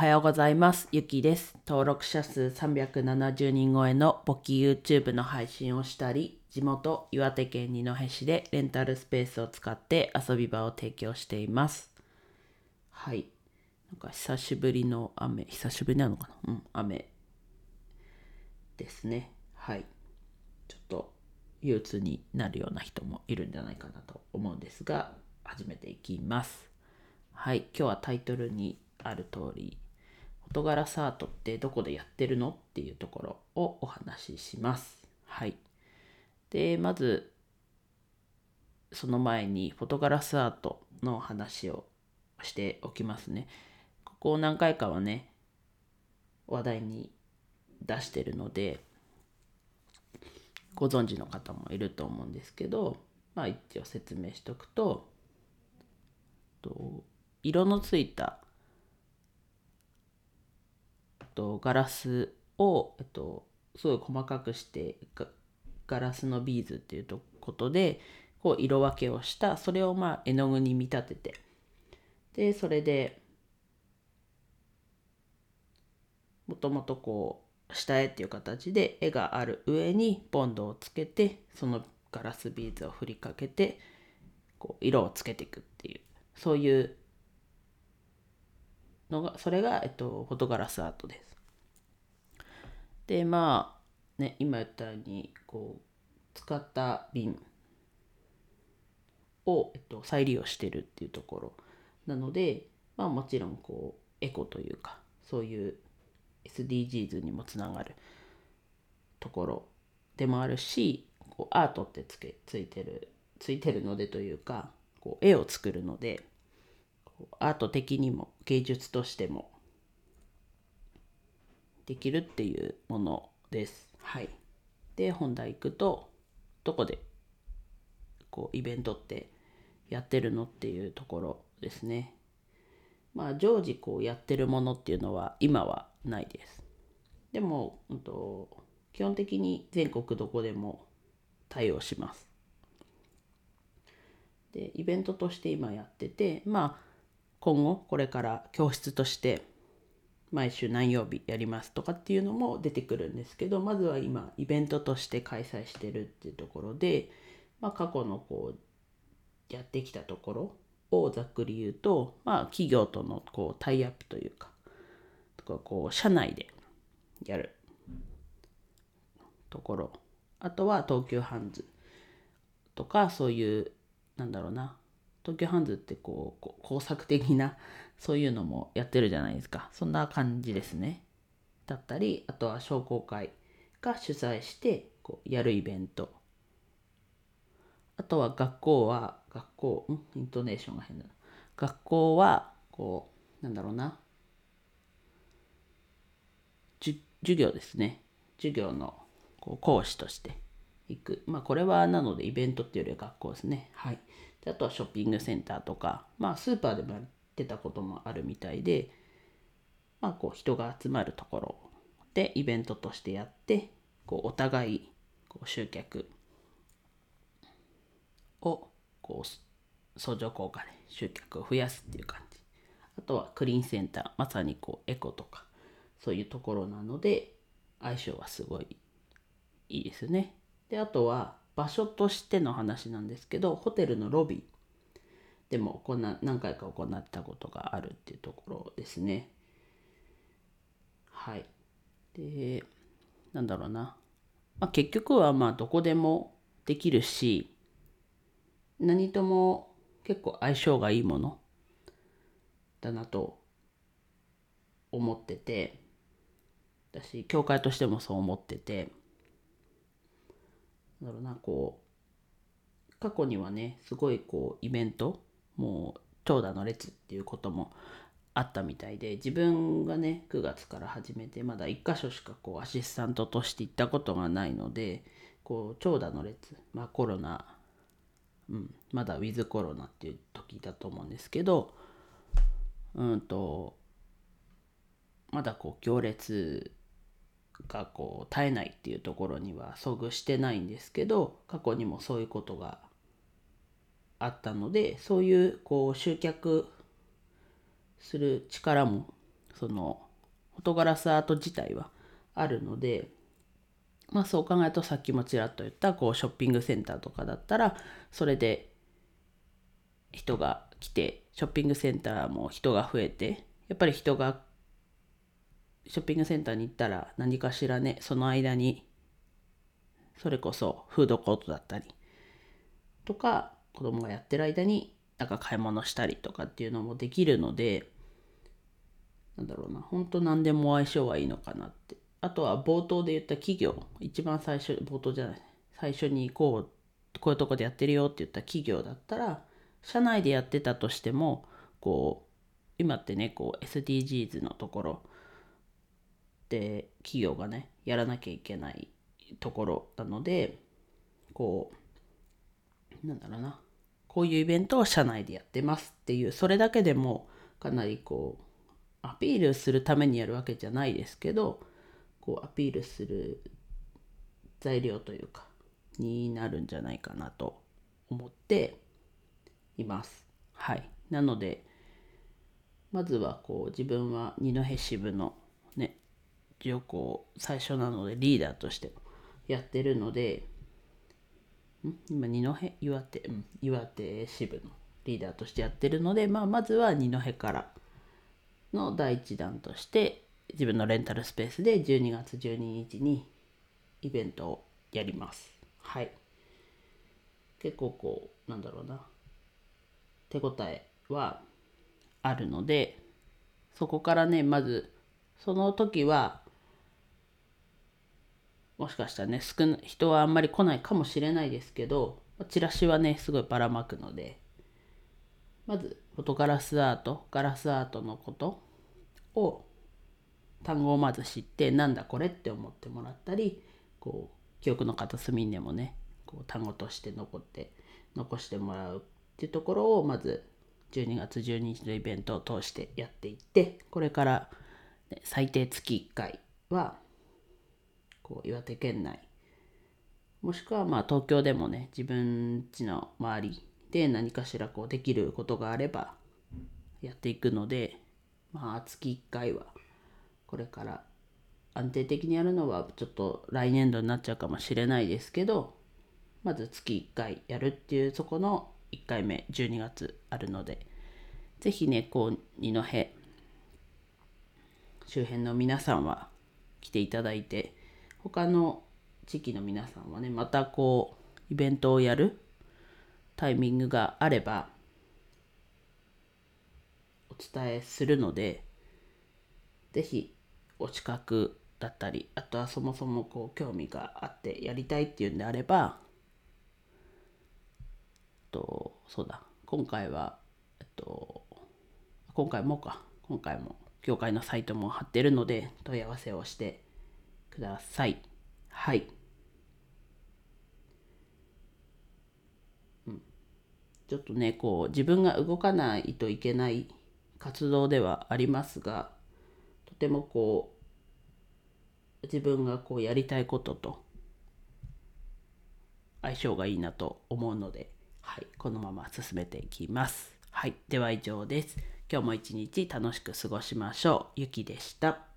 はようございます。ゆきです。登録者数370人超えの簿記 YouTube の配信をしたり、地元岩手県二戸市でレンタルスペースを使って遊び場を提供しています。はい。なんか久しぶりの雨、久しぶりなのかな？うん、雨ですね。はい。ちょっと憂鬱になるような人もいるんじゃないかなと思うんですが、始めていきます。はい、今日はタイトルにある通り、フォトガラスアートってどこでやってるのっていうところをお話しします。はい。で、まず、その前にフォトガラスアートの話をしておきますね。ここ何回かはね、話題に出してるので、ご存知の方もいると思うんですけど、まあ一応説明しておくと、と色のついたとガラスを、えっと、すごい細かくしてガガラスのビーズっていうとことでこう色分けをしたそれをまあ絵の具に見立ててでそれでもともとこう下絵っていう形で絵がある上にボンドをつけてそのガラスビーズを振りかけてこう色をつけていくっていうそういうのがそれが、えっと、フォトガラスアートです。でまあね今言ったようにこう使った瓶を、えっと、再利用してるっていうところなのでまあもちろんこうエコというかそういう SDGs にもつながるところでもあるしこうアートってつけついてるついてるのでというかこう絵を作るのでアート的にも芸術としてもできるっていうものです。はい。で本題行くとどこでこうイベントってやってるのっていうところですね。まあ常時こうやってるものっていうのは今はないです。でも、うん、と基本的に全国どこでも対応します。でイベントとして今やっててまあ今後これから教室として毎週何曜日やりますとかっていうのも出てくるんですけどまずは今イベントとして開催してるっていうところで、まあ、過去のこうやってきたところをざっくり言うと、まあ、企業とのこうタイアップというかとかこう社内でやるところ。あとは東急ハンズとかそういうなんだろうな。東急ハンズってこう工作的なそういうのもやってるじゃないですか。そんな感じですね。だったりあとは商工会が主催してこうやるイベント。あとは学校は学校ん？イントネーションが変だな。学校はこうなんだろうな。授業ですね。授業のこう講師として行く。まあこれはなのでイベントっていうよりは学校ですね。はい。であとはショッピングセンターとか、まあ、スーパーでもやるってたこともあるみたいで、まあ、こう人が集まるところでイベントとしてやってこうお互いこう集客をこう相乗効果で集客を増やすっていう感じ。あとはクリーンセンターまさにこうエコとかそういうところなので相性はすごいいいですね。であとは場所としての話なんですけどホテルのロビーでもこんな何回か行ったことがあるっていうところですね。はい。でなんだろうな、まあ、結局はまあどこでもできるし何とも結構相性がいいものだなと思ってて私教会としてもそう思っててなんだろうなこう過去にはねすごいこうイベントもう長蛇の列っていうこともあったみたいで自分がね9月から始めてまだ1箇所しかこうアシスタントとして行ったことがないのでこう長蛇の列まあコロナ、うん、まだウィズコロナっていう時だと思うんですけどうんとまだこう行列がこう絶えないっていうところには遭遇してないんですけど過去にもそういうことがあったのでそういうこう集客する力もそのフォトガラスアート自体はあるのでまあそう考えるとさっきもちらっと言ったこうショッピングセンターとかだったらそれで人が来てショッピングセンターも人が増えてやっぱり人がショッピングセンターに行ったら何かしらねその間にそれこそフードコートだったりとか子供がやってる間になんか買い物したりとかっていうのもできるのでなんだろうな本当何でも相性はいいのかなって。あとは冒頭で言った企業一番最初冒頭じゃない最初に行こうこういうとこでやってるよって言った企業だったら社内でやってたとしてもこう今ってねこう SDGs のところで企業がねやらなきゃいけないところなのでこうなんだろうなこういうイベントを社内でやってますっていうそれだけでもかなりこうアピールするためにやるわけじゃないですけどこうアピールする材料というかになるんじゃないかなと思っています。はい。なのでまずはこう自分は二戸支部のね一応こう最初なのでリーダーとしてやってるので今二戸？岩手、うん、岩手支部のリーダーとしてやってるので、まあ、まずは二戸からの第一弾として自分のレンタルスペースで12月12日にイベントをやります。はい。結構こう、なんだろうな。手応えはあるので、そこからね、まず、その時は、もしかしたらね、少な人はあんまり来ないかもしれないですけど、チラシはね、すごいばらまくので、まず、フォトガラスアート、ガラスアートのことを、単語をまず知って、なんだこれって思ってもらったり、こう、記憶の片隅にでもね、こう単語として残って、残してもらうっていうところを、まず12月12日のイベントを通してやっていってこれから、ね、最低月1回はこう岩手県内。もしくはまあ東京でもね自分家の周りで何かしらこうできることがあればやっていくのでまあ月1回はこれから安定的にやるのはちょっと来年度になっちゃうかもしれないですけどまず月1回やるっていうそこの1回目12月あるので是非ねこう二戸周辺の皆さんは来ていただいて他の地域の皆さんはねまたこうイベントをやるタイミングがあればお伝えするので是非お近くだったりあとはそもそもこう興味があってやりたいっていうんであればと、そうだ、今回は、えっと、今回もか、今回も、協会のサイトも貼ってるので、問い合わせをしてください。はい。うん。ちょっとね、こう、自分が動かないといけない活動ではありますが、とてもこう、自分がこうやりたいことと相性がいいなと思うので、はい、このまま進めていきます。はい、では以上です。今日も一日楽しく過ごしましょう。ゆきでした。